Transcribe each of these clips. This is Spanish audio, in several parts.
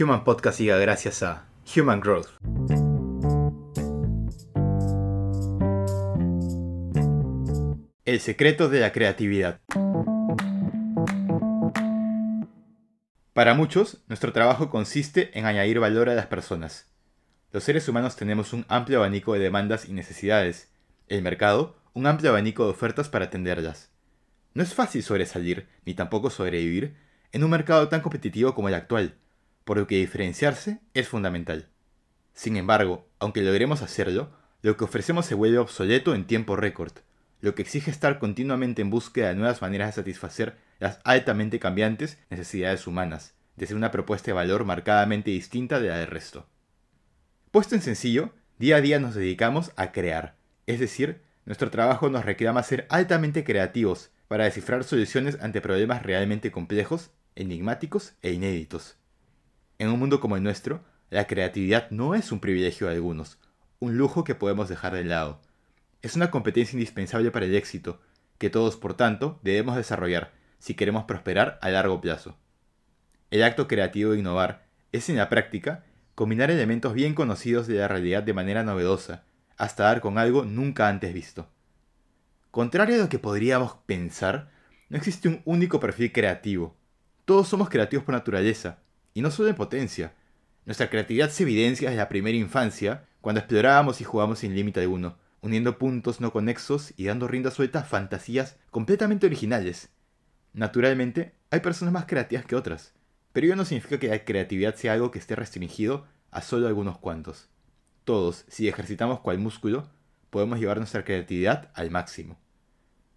Human Podcast llega gracias a Human Growth. El secreto de la creatividad. Para muchos, nuestro trabajo consiste en añadir valor a las personas. Los seres humanos tenemos un amplio abanico de demandas y necesidades. El mercado, un amplio abanico de ofertas para atenderlas. No es fácil sobresalir, ni tampoco sobrevivir, en un mercado tan competitivo como el actual, por lo que diferenciarse es fundamental. Sin embargo, aunque logremos hacerlo, lo que ofrecemos se vuelve obsoleto en tiempo récord, lo que exige estar continuamente en búsqueda de nuevas maneras de satisfacer las altamente cambiantes necesidades humanas, desde una propuesta de valor marcadamente distinta de la del resto. Puesto en sencillo, día a día nos dedicamos a crear, es decir, nuestro trabajo nos reclama ser altamente creativos para descifrar soluciones ante problemas realmente complejos, enigmáticos e inéditos. En un mundo como el nuestro, la creatividad no es un privilegio de algunos, un lujo que podemos dejar de lado. Es una competencia indispensable para el éxito, que todos, por tanto, debemos desarrollar si queremos prosperar a largo plazo. El acto creativo de innovar es en la práctica combinar elementos bien conocidos de la realidad de manera novedosa, hasta dar con algo nunca antes visto. Contrario a lo que podríamos pensar, no existe un único perfil creativo. Todos somos creativos por naturaleza, y no solo en potencia. Nuestra creatividad se evidencia desde la primera infancia, cuando explorábamos y jugábamos sin límite alguno, uniendo puntos no conexos y dando rienda suelta a fantasías completamente originales. Naturalmente, hay personas más creativas que otras, pero ello no significa que la creatividad sea algo que esté restringido a solo algunos cuantos. Todos, si ejercitamos cual músculo, podemos llevar nuestra creatividad al máximo.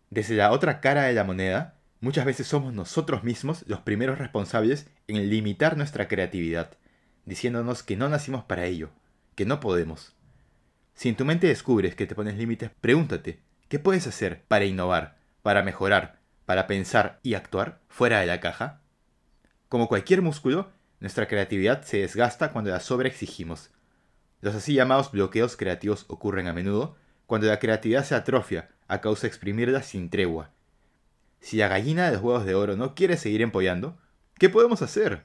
Desde la otra cara de la moneda, muchas veces somos nosotros mismos los primeros responsables en limitar nuestra creatividad, diciéndonos que no nacimos para ello, que no podemos. Si en tu mente descubres que te pones límites, pregúntate, ¿qué puedes hacer para innovar, para mejorar, para pensar y actuar fuera de la caja? Como cualquier músculo, nuestra creatividad se desgasta cuando la sobreexigimos. Los así llamados bloqueos creativos ocurren a menudo cuando la creatividad se atrofia a causa de exprimirla sin tregua. Si la gallina de los huevos de oro no quiere seguir empollando, ¿qué podemos hacer?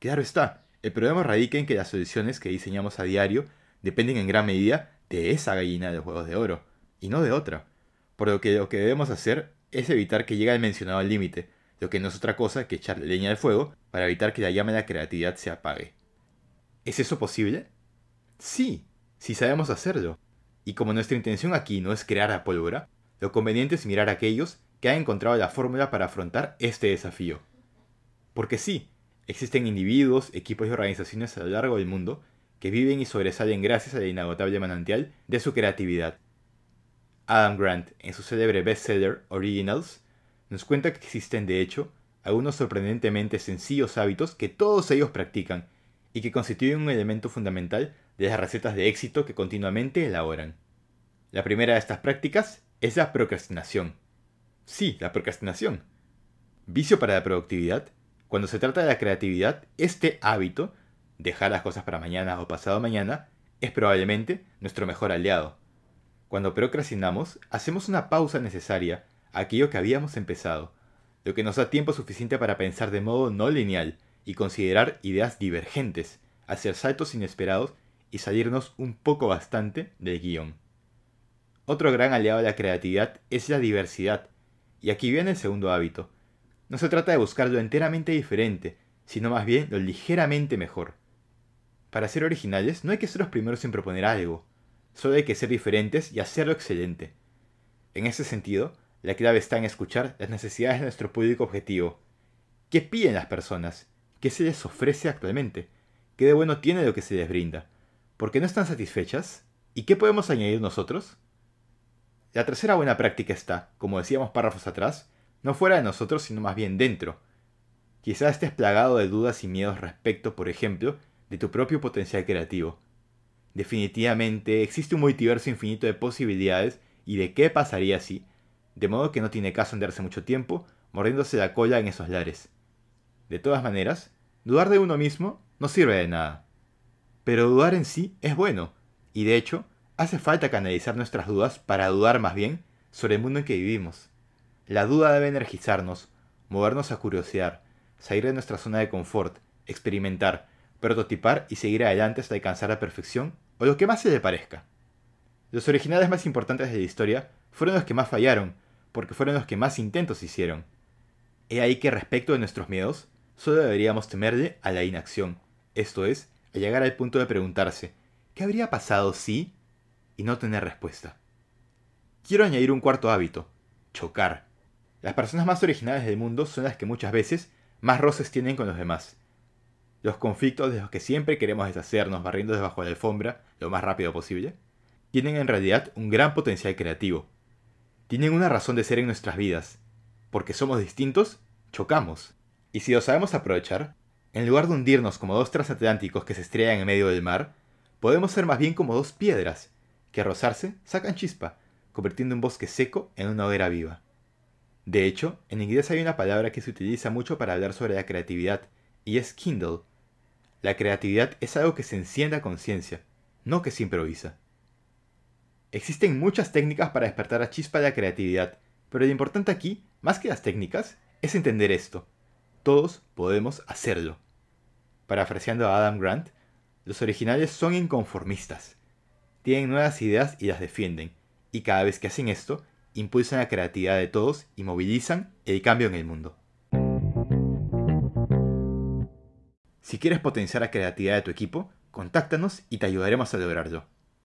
Claro está, el problema radica en que las soluciones que diseñamos a diario dependen en gran medida de esa gallina de los huevos de oro, y no de otra. Por lo que lo que debemos hacer es evitar que llegue al mencionado límite, lo que no es otra cosa que echar leña al fuego para evitar que la llama de la creatividad se apague. ¿Es eso posible? Sí, si sabemos hacerlo. Y como nuestra intención aquí no es crear a pólvora, lo conveniente es mirar a aquellos que encontrado la fórmula para afrontar este desafío. Porque sí, existen individuos, equipos y organizaciones a lo largo del mundo que viven y sobresalen gracias al inagotable manantial de su creatividad. Adam Grant, en su célebre bestseller Originals, nos cuenta que existen de hecho algunos sorprendentemente sencillos hábitos que todos ellos practican y que constituyen un elemento fundamental de las recetas de éxito que continuamente elaboran. La primera de estas prácticas es la procrastinación. Sí, la procrastinación. Vicio para la productividad. Cuando se trata de la creatividad, este hábito, dejar las cosas para mañana o pasado mañana, es probablemente nuestro mejor aliado. Cuando procrastinamos, hacemos una pausa necesaria aquello que habíamos empezado, lo que nos da tiempo suficiente para pensar de modo no lineal y considerar ideas divergentes, hacer saltos inesperados y salirnos un poco bastante del guion. Otro gran aliado de la creatividad es la diversidad, y aquí viene el segundo hábito. No se trata de buscar lo enteramente diferente, sino más bien lo ligeramente mejor. Para ser originales no hay que ser los primeros en proponer algo, solo hay que ser diferentes y hacerlo excelente. En ese sentido, la clave está en escuchar las necesidades de nuestro público objetivo. ¿Qué piden las personas? ¿Qué se les ofrece actualmente? ¿Qué de bueno tiene lo que se les brinda? ¿Por qué no están satisfechas? ¿Y qué podemos añadir nosotros? La tercera buena práctica está, como decíamos párrafos atrás, no fuera de nosotros, sino más bien dentro. Quizá estés plagado de dudas y miedos respecto, por ejemplo, de tu propio potencial creativo. Definitivamente existe un multiverso infinito de posibilidades y de qué pasaría si, de modo que no tiene caso andarse mucho tiempo mordiéndose la cola en esos lares. De todas maneras, dudar de uno mismo no sirve de nada. Pero dudar en sí es bueno, y de hecho, Hace falta canalizar nuestras dudas para dudar más bien sobre el mundo en que vivimos. La duda debe energizarnos, movernos a curiosear, salir de nuestra zona de confort, experimentar, prototipar y seguir adelante hasta alcanzar la perfección o lo que más se le parezca. Los originales más importantes de la historia fueron los que más fallaron, porque fueron los que más intentos hicieron. He ahí que respecto de nuestros miedos, solo deberíamos temerle a la inacción, esto es, a llegar al punto de preguntarse, ¿qué habría pasado si? Y no tener respuesta. Quiero añadir un cuarto hábito, chocar. Las personas más originales del mundo son las que muchas veces más roces tienen con los demás. Los conflictos de los que siempre queremos deshacernos barriendo debajo de la alfombra lo más rápido posible, tienen en realidad un gran potencial creativo. Tienen una razón de ser en nuestras vidas. Porque somos distintos, chocamos. Y si lo sabemos aprovechar, en lugar de hundirnos como dos transatlánticos que se estrellan en medio del mar, podemos ser más bien como dos piedras, que a rozarse sacan chispa, convirtiendo un bosque seco en una hoguera viva. De hecho, en inglés hay una palabra que se utiliza mucho para hablar sobre la creatividad, y es kindle. La creatividad es algo que se enciende a conciencia, no que se improvisa. Existen muchas técnicas para despertar la chispa de la creatividad, pero lo importante aquí, más que las técnicas, es entender esto. Todos podemos hacerlo. Parafraseando a Adam Grant, los originales son inconformistas. Tienen nuevas ideas y las defienden, y cada vez que hacen esto, impulsan la creatividad de todos y movilizan el cambio en el mundo. Si quieres potenciar la creatividad de tu equipo, contáctanos y te ayudaremos a lograrlo.